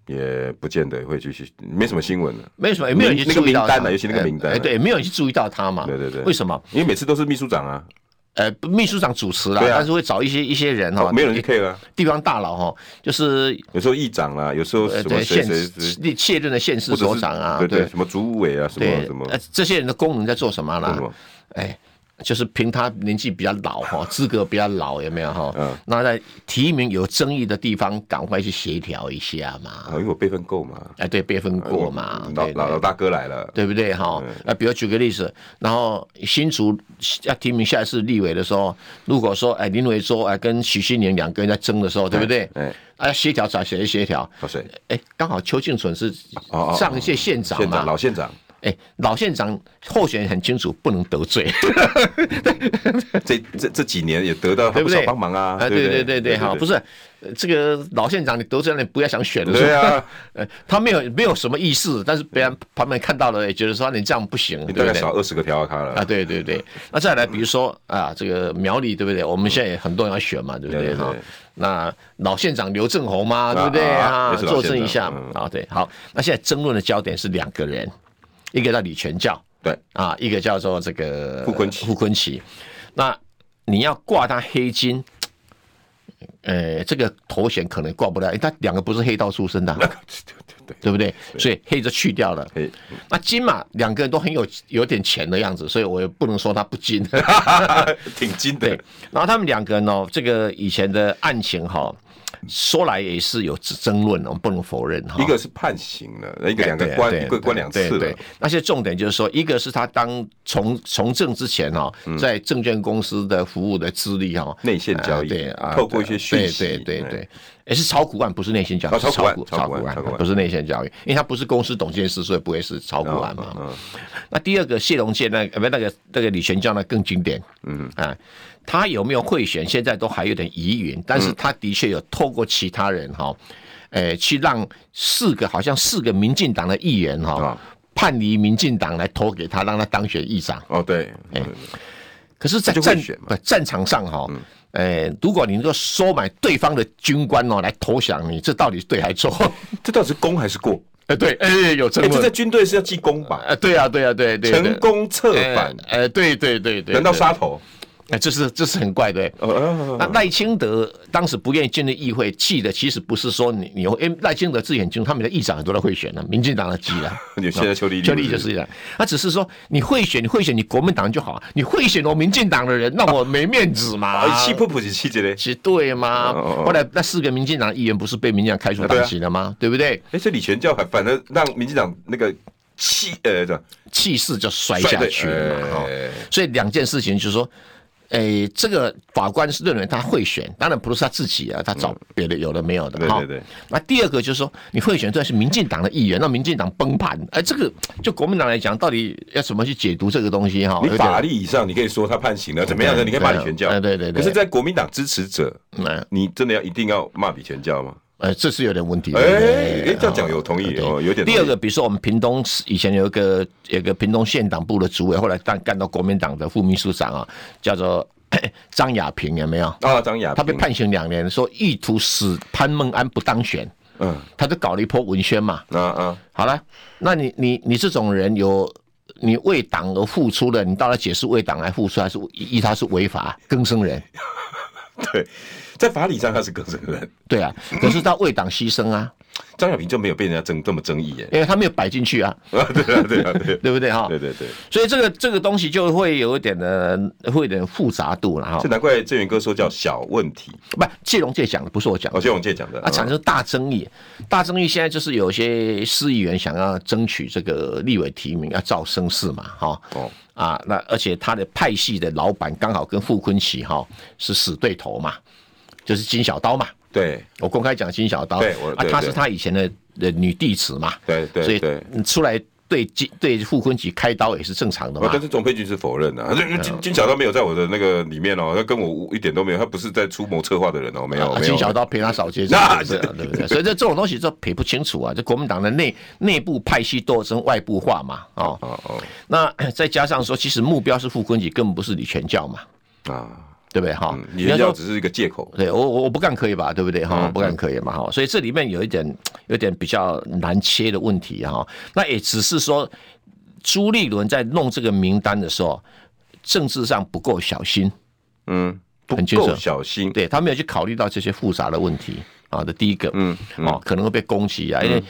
也不见得会继续，没什么新闻了，没什么，也没有人去注意到那个名单嘛，尤其那个名单，哎，对，没有人去注意到他嘛？对对对，为什么？因为每次都是秘书长啊。呃，秘书长主持啦，但是会找一些一些人哈，没有人去 care 啊。地方大佬哈，就是有时候议长啦，有时候什么县县卸任的县市所长啊，对对，什么主委啊，什么什么，这些人的功能在做什么啦？哎。就是凭他年纪比较老哈，资格比较老有没有哈？嗯。那在提名有争议的地方，赶快去协调一下嘛。因为我辈分够嘛。哎，对，辈分过嘛。老老老大哥来了，对不对哈？那比如举个例子，然后新竹要提名下一次立委的时候，如果说哎林伟洲哎跟许新年两个人在争的时候，对不对？哎。哎，协调找谁协调？找谁？哎，刚好邱庆存是上一届县长嘛，老县长。哎，老县长候选人很清楚，不能得罪。这这这几年也得到不少帮忙啊。啊，对对对对，好，不是这个老县长，你得罪了，你不要想选了。对啊，他没有没有什么意思，但是别人旁边看到了，也觉得说你这样不行，你大概少二十个条卡了。啊，对对对。那再来，比如说啊，这个苗栗对不对？我们现在也很多人要选嘛，对不对？哈，那老县长刘正鸿嘛，对不对啊？作证一下啊，对，好。那现在争论的焦点是两个人。一个叫李全教，对啊，一个叫做这个傅坤奇，傅坤奇。那你要挂他黑金，呃，这个头衔可能挂不了，他两个不是黑道出身的，对对对，对不对？所以黑就去掉了。那金嘛，两个人都很有有点钱的样子，所以我也不能说他不金，挺金的。然后他们两个人呢，这个以前的案情哈。说来也是有争论，我们不能否认哈。一个是判刑了，一个两个关，一个关两次了。那些重点就是说，一个是他当从从政之前哈，在证券公司的服务的资历哈，内线交易，对啊，透过一些讯息，对对对，也是炒股案，不是内线交易，炒股炒股案，不是内线交易，因为他不是公司董监事，所以不会是炒股案嘛。那第二个谢龙介那不那个那个李全教呢更经典，嗯啊。他有没有贿选？现在都还有点疑云，但是他的确有透过其他人哈，诶，去让四个好像四个民进党的议员哈叛离民进党来投给他，让他当选议长。哦，对，哎，可是，在战不战场上哈，诶，如果你能够收买对方的军官哦来投降你，这到底是对还是错？这到底是功还是过？哎，对，哎，有这个。这在军队是要记功吧？哎，对啊，对啊，对对，成功策反，哎，对对对对，难道杀头？哎，这是这是很怪的。那赖清德当时不愿意进入议会，气的其实不是说你你，因为赖清德自己很清楚，他们的议长很多都会选的，民进党的急了。你现在邱丽丽，邱丽就是这样。他只是说你会选，你会选，你国民党就好。你会选我民进党的人，那我没面子嘛？气不不是气着嘞，是对吗？后来那四个民进党议员不是被民进党开除党籍了吗？对不对？哎，这李全教还反而让民进党那个。气呃气势就摔下去了嘛，所以两件事情就是说，诶，这个法官是认为他会选，当然不是他自己啊，他找别的有的没有的哈。对对对。那第二个就是说，你会选，这是民进党的议员，那民进党崩盘，哎，这个就国民党来讲，到底要怎么去解读这个东西哈？你法律以上，你可以说他判刑了，怎么样的？你可以骂李全教，对对对。可是，在国民党支持者，你真的要一定要骂李全教吗？呃，这是有点问题。哎哎，这样讲有同意哦，有点。第二个，比如说我们屏东以前有一个有一个屏东县党部的主委，后来干干到国民党的副秘书长啊，叫做 张亚平，有没有？啊，张亚平，他被判刑两年，说意图使潘孟安不当选。嗯，他就搞了一波文宣嘛。嗯嗯，好了，那你你你这种人有你为党而付出的，你到底解释为党来付出，还是依他是违法更生人？对。在法理上他是更生人，对啊，可是他为党牺牲啊。张小平就没有被人家争这么争议耶，因为他没有摆进去啊。啊，对啊，对啊，对，对不对哈？对对对。所以这个这个东西就会有一点的，会有点复杂度了哈。这难怪郑源哥说叫小问题，不，谢龙介讲的不是我讲的，哦，谢龙介讲的啊，产生大争议，大争议现在就是有些市议员想要争取这个立委提名，要造声势嘛，哈。哦。啊，那而且他的派系的老板刚好跟傅昆奇哈是死对头嘛。就是金小刀嘛，对，我公开讲金小刀，对，啊，她是他以前的的女弟子嘛，对对，所以出来对金对傅昆萁开刀也是正常的嘛。但是总佩君是否认的，金金小刀没有在我的那个里面哦，他跟我一点都没有，他不是在出谋策划的人哦，没有。金小刀陪他扫街，那对不对？所以这这种东西就赔不清楚啊，这国民党的内内部派系斗争外部化嘛，哦。哦哦，那再加上说，其实目标是傅昆萁，根本不是李全教嘛，啊。对不对哈？你人家只是一个借口。对我我我不干可以吧？对不对哈？我不干可以嘛哈？所以这里面有一点有一点比较难切的问题哈。那也只是说朱立伦在弄这个名单的时候，政治上不够小心。嗯，不够小心。对他没有去考虑到这些复杂的问题。啊，这第一个，嗯，哦，可能会被攻击啊，因为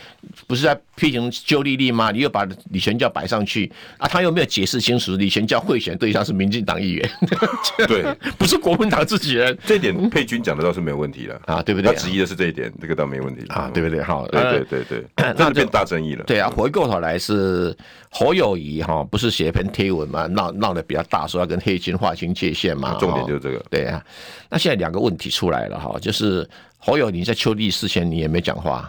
不是在批评邱丽丽吗？你又把李全教摆上去啊，他又没有解释清楚，李全教贿选对象是民进党议员，对，不是国民党自己人，这一点佩君讲的倒是没有问题了啊，对不对？他质疑的是这一点，这个倒没问题啊，对不对？好，对对对对，那变大争议了。对啊，回过头来是侯友宜哈，不是写一篇贴文嘛，闹闹得比较大，说要跟黑金划清界限嘛，重点就是这个。对啊，那现在两个问题出来了哈，就是。侯友宜在邱丽事前你也没讲话，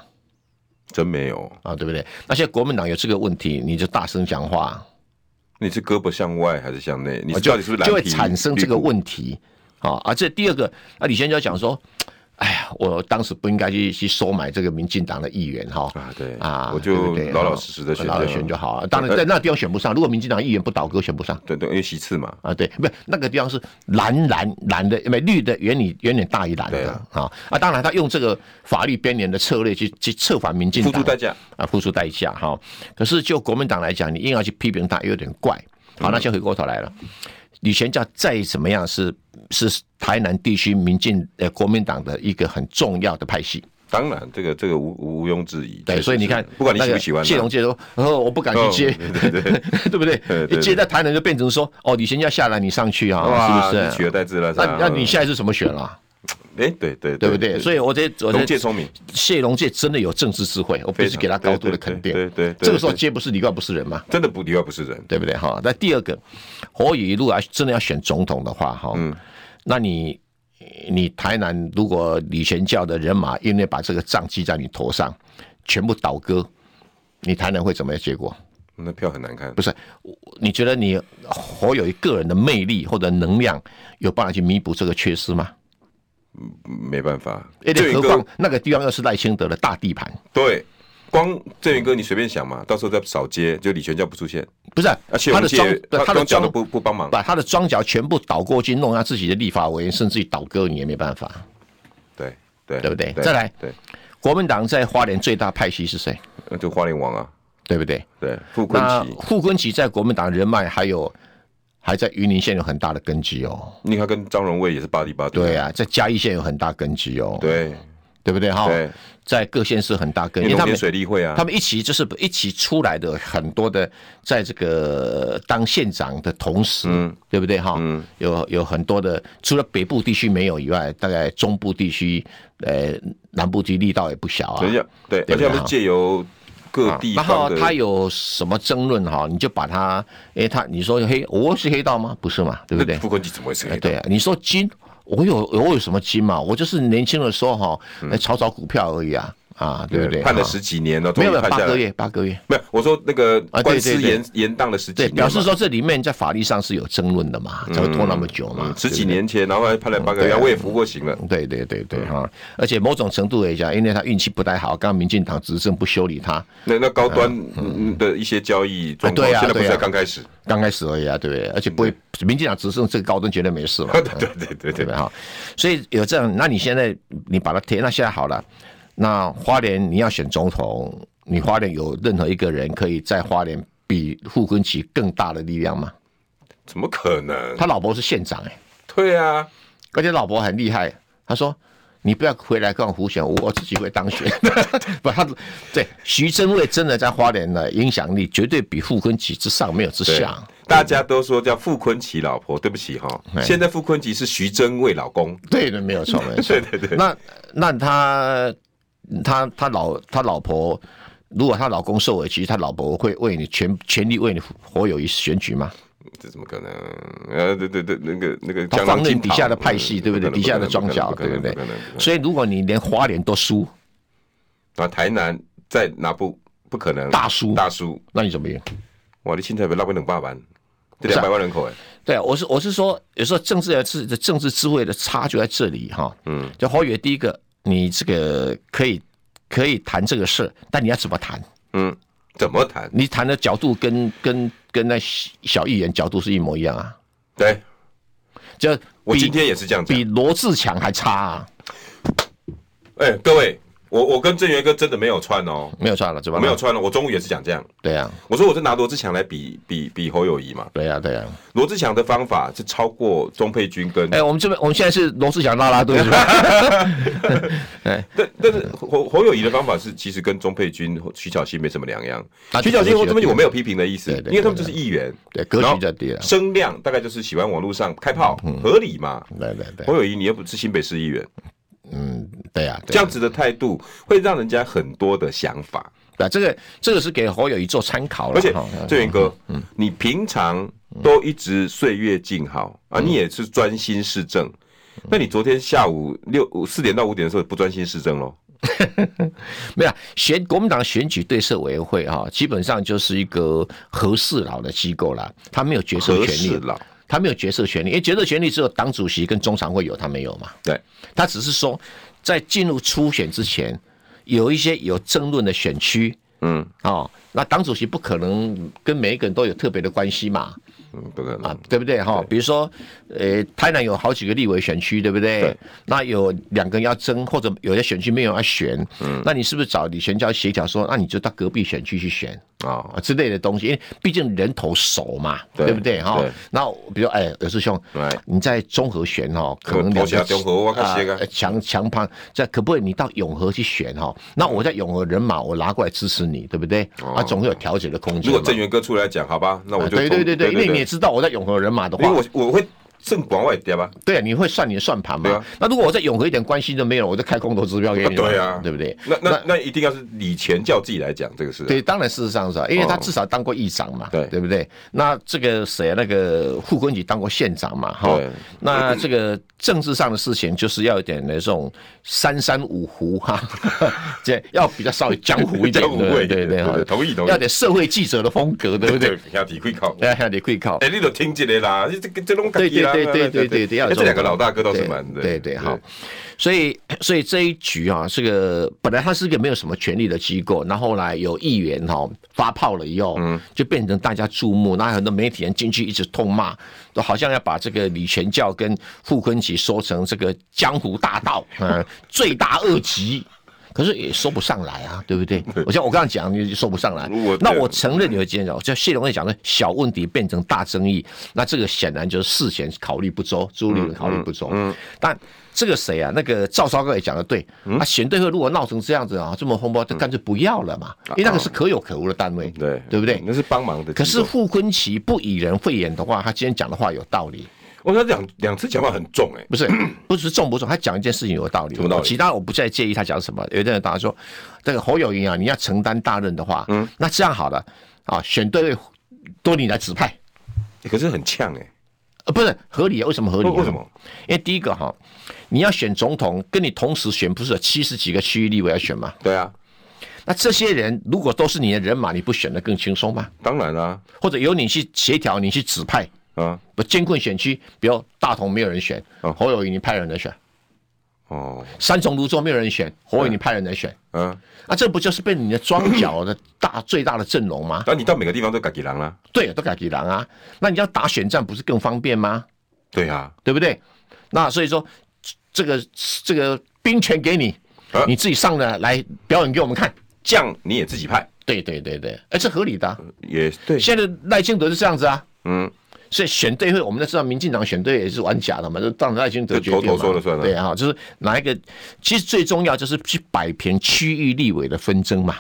真没有啊，对不对？那现在国民党有这个问题，你就大声讲话。你是胳膊向外还是向内？你到底是不是就会产生这个问题啊？而这第二个，那李先就讲说。哎呀，我当时不应该去去收买这个民进党的议员哈啊，对啊，我就老老实实的选，老老选就好了。当然在那地方选不上，如果民进党议员不倒戈，选不上。对对，因为席次嘛啊，对，不是那个地方是蓝蓝蓝的，因为绿的远远远远大于蓝的啊啊！当然他用这个法律边缘的策略去去策反民进党，付出代价啊，付出代价哈。可是就国民党来讲，你硬要去批评他，有点怪。好，那先回过头来了。李全教再怎么样是是台南地区民进呃国民党的一个很重要的派系，当然这个这个无毋庸置疑。对，所以你看，不管你喜不喜欢，谢龙介说，然后我不敢去接，对对 对不对？一接在台南就变成说，哦，李全教下来你上去啊，是不是？取而代之了。那那你现在是怎么选了？哎，对对对不对？所以我觉得，龙介聪明，谢龙介真的有政治智慧，我必须给他高度的肯定。对对，这个时候接不是里外不是人吗？真的不里外不是人，对不对？哈，那第二个，侯友宜如果要真的要选总统的话，哈，嗯，那你你台南如果李全教的人马因为把这个账记在你头上，全部倒戈，你台南会怎么样结果？那票很难看。不是，你觉得你侯友一个人的魅力或者能量有办法去弥补这个缺失吗？没办法，何况那个地方又是赖清德的大地盘。对，光郑源哥，你随便想嘛，到时候再扫街，就李全教不出现，不是？而且他的庄，他的庄不不帮忙，把他的庄脚全部倒过去，弄他自己的立法委员，甚至于倒戈，你也没办法。对对，对不对？再来，对，国民党在花莲最大派系是谁？那就花莲王啊，对不对？对，傅昆萁，傅昆萁在国民党人脉还有。还在云林县有很大的根基哦。你看，跟张荣味也是八里八对。啊，在嘉义县有很大根基哦。对，对不对哈？对，在各县市很大根基。因为他们水利会啊，他们一起就是一起出来的很多的，在这个当县长的同时，嗯，对不对哈？嗯，有有很多的，除了北部地区没有以外，大概中部地区，呃，南部地区力道也不小啊。等一下，对，而且他们借由。各地，然后他有什么争论哈？你就把他，哎，他你说黑，我是黑道吗？不是嘛，对不对？不过你怎么会是黑道？对啊，你说金，我有我有什么金嘛？我就是年轻的时候哈，来炒炒股票而已啊。啊，对不对？判了十几年了，没有八个月，八个月。没有，我说那个官司延延宕了十几年，表示说这里面在法律上是有争论的嘛，才会拖那么久嘛。十几年前，然后还判了八个月，我也服过刑了。对对对对哈，而且某种程度来讲，因为他运气不太好，刚刚民进党执政不修理他，那那高端的一些交易状况，现在不是才刚开始，刚开始而已啊，对不对？而且不会，民进党执政这个高端绝对没事了。对对对对对哈，所以有这样，那你现在你把它贴，那现在好了。那花莲你要选总统，你花莲有任何一个人可以在花莲比傅昆萁更大的力量吗？怎么可能？他老婆是县长哎、欸。对啊，而且老婆很厉害。他说：“你不要回来跟我胡选，我自己会当选。”不，他对徐榛蔚真的在花莲的影响力绝对比傅昆萁之上没有之下。大家都说叫傅昆萁老婆，对不起哈，现在傅昆萁是徐榛蔚老公。对的，没有错，没错。对对对。那那他。他他老他老婆，如果他老公受委屈，他老婆会为你全全力为你活友宜选举吗？这怎么可能？呃，对对对，那个那个，他放任底下的派系，对不对？底下的庄脚，对不对？所以如果你连花莲都输，啊，台南在哪不不可能大输大输？那你怎么赢？哇，你现在被拉回两百万，这两百万人口哎。对啊，我是我是说，有时候政治的智政治智慧的差就在这里哈。嗯，就侯友宜第一个。你这个可以可以谈这个事，但你要怎么谈？嗯，怎么谈？你谈的角度跟跟跟那小议员角度是一模一样啊？对，就我今天也是这样讲，比罗志强还差啊！哎，各位。我我跟郑源哥真的没有串哦，没有串了，是吧？没有串了。我中午也是讲这样。对呀，我说我是拿罗志强来比比比侯友谊嘛。对呀，对呀。罗志强的方法是超过钟佩君跟哎，我们这边我们现在是罗志祥拉拉队是吧？哎，但但是侯侯友谊的方法是其实跟钟佩君、徐巧芯没什么两样。徐巧芯、我这边我没有批评的意思，因为他们就是议员，对格局在低了，声量大概就是喜欢网络上开炮，合理嘛？对对对。侯友谊你又不是新北市议员。嗯，对呀、啊，这样子的态度会让人家很多的想法。对、啊，这个这个是给侯友宜做参考了。而且，郑源哥，嗯，你平常都一直岁月静好、嗯、啊，你也是专心市政。嗯、那你昨天下午六四点到五点的时候不专心市政喽？没有选国民党选举对策委员会哈，基本上就是一个核四老的机构啦，他没有决策权利。他没有决策权利，因为决策权利只有党主席跟中常会有，他没有嘛？对，他只是说，在进入初选之前，有一些有争论的选区，嗯，哦，那党主席不可能跟每一个人都有特别的关系嘛。嗯，不可能啊，对不对哈？比如说，呃，台南有好几个立委选区，对不对？那有两个人要争，或者有些选区没有要选，嗯，那你是不是找李全教协调说，那你就到隔壁选区去选啊之类的东西？因为毕竟人头熟嘛，对不对哈？那比如哎，有师兄，你在中和选哈，可能两个啊强强旁，在可不可以你到永和去选哈？那我在永和人马我拿过来支持你，对不对？啊，总会有调解的空间。如果郑源哥出来讲，好吧，那我就对对对对，因为你。也知道我在永和人马的话，我我会。正广外跌吧？对啊，你会算你的算盘嘛？那如果我在永和一点关系都没有，我就开空头支票给你。对啊，对不对？那那那一定要是李前叫自己来讲这个事。对，当然事实上是啊，因为他至少当过议长嘛，对对不对？那这个谁那个傅昆萁当过县长嘛？哈，那这个政治上的事情就是要有点那种三山五湖哈，这要比较稍微江湖一点，对对对哈，同意同意。要点社会记者的风格，对不对？要体会考，要体会考。哎，你都听起来啦，这个这种感觉。对对对对对，要这两个老大哥倒是蛮的。对对好，所以所以这一局啊，这个本来他是一个没有什么权力的机构，然后来有议员哈发炮了以后，嗯，就变成大家注目，那很多媒体人进去一直痛骂，都好像要把这个李全教跟傅昆萁说成这个江湖大盗，嗯，罪大恶极。可是也说不上来啊，对不对？我像我刚刚讲，你说不上来。我那我承认有一件事，就谢龙介讲的小问题变成大争议，那这个显然就是事前考虑不周，朱立伦考虑不周。嗯，但这个谁啊？那个赵少康也讲的对，啊，选对会如果闹成这样子啊，这么风波，就干脆不要了嘛，因为那个是可有可无的单位，对对不对？那是帮忙的。可是傅昆萁不以人废言的话，他今天讲的话有道理。我说两两次讲话很重哎、欸，不是 不是重不重，他讲一件事情有道理，什么道理？其他我不再介意他讲什么。有的人答说，这个侯友宜啊，你要承担大任的话，嗯，那这样好了啊，选对都你来指派，可是很呛哎、欸，呃，不是合理，为什么合理？为什么？因为第一个哈，你要选总统，跟你同时选，不是有七十几个区域立委要选吗？对啊，那这些人如果都是你的人马，你不选的更轻松吗？当然啦、啊，或者由你去协调，你去指派。啊，不艰困选区，比如大同没有人选，侯友宜你派人来选。哦，三重芦洲没有人选，侯友宜你派人来选。嗯，那这不就是被你的庄脚的大最大的阵容吗？那你到每个地方都改给狼了？对，都改给狼啊。那你要打选战不是更方便吗？对啊，对不对？那所以说，这个这个兵权给你，你自己上来来表演给我们看。将你也自己派。对对对对，哎，这合理的。也对。现在赖清德是这样子啊。嗯。所以选对会，我们都知道，民进党选对也是玩假的嘛，就当赖清德决定嘛。头头说了算了。对啊，就是哪一个，其实最重要就是去摆平区域立委的纷争嘛。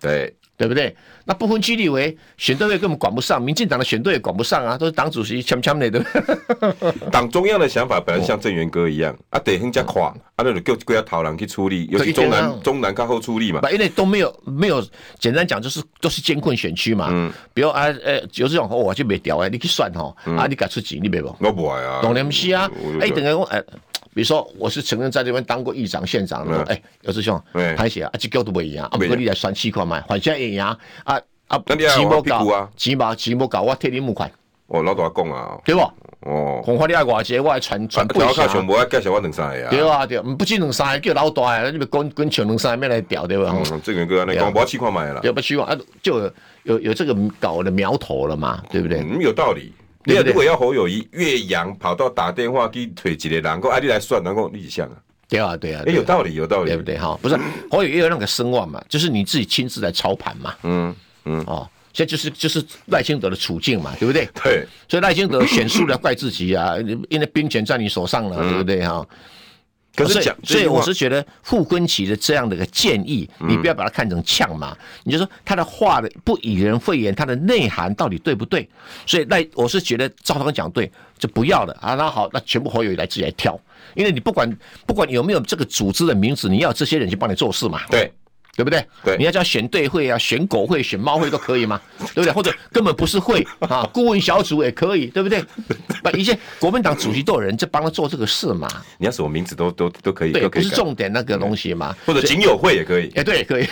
对，对不对？那不分区立委选对会根本管不上，民进党的选对也管不上啊，都是党主席枪枪内的。党中央的想法本来像郑源哥一样，啊，得很加垮，啊，那就叫归他讨人去处理，尤其中南中南靠后处理嘛。因为都没有没有，简单讲就是都是艰困选区嘛。嗯。比如啊，呃，有这种我就没调哎，你去算哈，啊，你敢出钱，你别不？我不爱啊。当然不是啊，哎，等下我哎，比如说我是曾经在这边当过议长、县长的，哎，有师兄，拍写啊，这叫都不一样，啊，不过你来算七块嘛，反正一样啊。啊，钱无够，钱无钱无够，我替你募款。哦，老大讲啊，对不？哦，恐怕你爱偌济，我爱传传八下。全部爱介绍我两三个啊。对啊，对，不止两三个，叫老大的，你别滚滚抢两三个，咩来调对吧？嗯，这个哥，你讲不要七块买了。对不？希望啊，就有有有这个搞的苗头了嘛，对不对？嗯，有道理。你如果要侯友谊岳阳跑到打电话给推几个人，然后爱你来算，然后立项啊。对啊，对啊。哎，有道理，有道理，对不对？哈，不是侯友谊有那个声望嘛，就是你自己亲自来操盘嘛。嗯嗯哦。现在就是就是赖清德的处境嘛，对不对？对，所以赖清德选输了怪自己啊，因为兵权在你手上了，对不对哈？可是讲，所以我是觉得傅昆奇的这样的一个建议，你不要把它看成呛嘛，你就说他的话的不以人废言，他的内涵到底对不对？所以赖我是觉得赵少康讲对，就不要了啊。那好，那全部侯友宜来自己来挑，因为你不管不管有没有这个组织的名字，你要这些人去帮你做事嘛。对。对不对？对，你要叫选对会啊，选狗会、选猫会都可以吗？对不对？或者根本不是会啊，顾问小组也可以，对不对？把一些国民党主席都有人在帮他做这个事嘛。你要什么名字都都都可以，对，不是重点那个东西嘛。或者警友会也可以，哎，对，可以。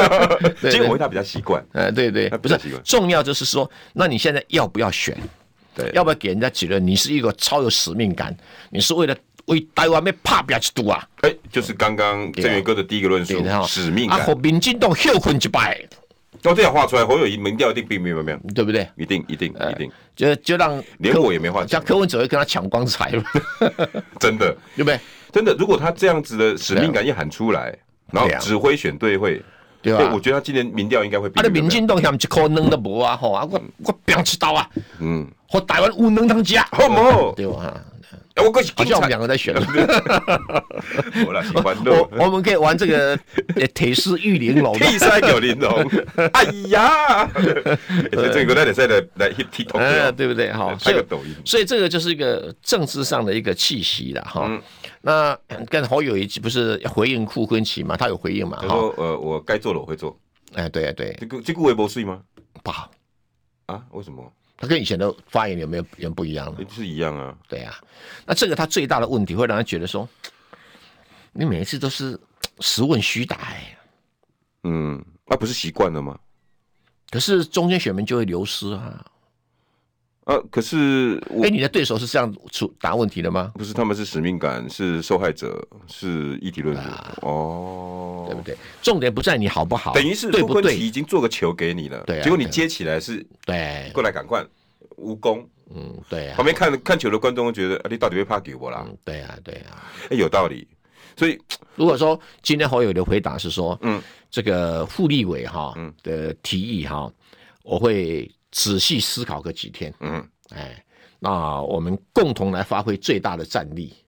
警友会他比较习惯，哎，对对，不是重要就是说，那你现在要不要选？对，要不要给人家觉得你是一个超有使命感？你是为了。为台湾要拍拼一赌啊！哎，就是刚刚郑源哥的第一个论述，使命啊，和，民进党休困一摆，都这样画出来，侯友宜民调一定并没有没有，对不对？一定一定一定，就就让连我也没话讲，像柯文哲会跟他抢光彩了，真的，对不对？真的，如果他这样子的使命感一喊出来，然后指挥选对会，对吧？我觉得他今年民调应该会。他的民进党像一颗能都无啊！吼啊，我我拼一刀啊！嗯，和台湾有能当家，好唔对吧？我过去，好像我们两个在选。我我们可以玩这个铁狮玉玲珑，铁狮玉玲珑。哎呀，这个那得再来来 hit TikTok，对不对？哈，拍个抖音。所以这个就是一个政治上的一个气息了哈。那跟侯友宜不是回应傅崐萁嘛？他有回应嘛？他说呃，我该做的我会做。哎，对啊，对。这个这个微博碎吗？不好啊？为什么？他跟以前的发言有没有有不一样呢？是一样啊。对啊，那这个他最大的问题会让他觉得说，你每一次都是实问虚答哎。嗯，那不是习惯了吗？可是中间选民就会流失啊。啊，可是哎，你的对手是这样出答问题的吗？不是，他们是使命感，是受害者，是议题论者。哦，对不对？重点不在你好不好，等于是对不对已经做个球给你了，对，结果你接起来是，对，过来赶快无功。嗯，对。旁边看看球的观众觉得，啊，你到底会怕给我啦？对啊，对啊，哎，有道理。所以 如果说今天侯友的回答是说，嗯，这个傅立伟哈的提议哈，我会仔细思考个几天，嗯，哎，那我们共同来发挥最大的战力，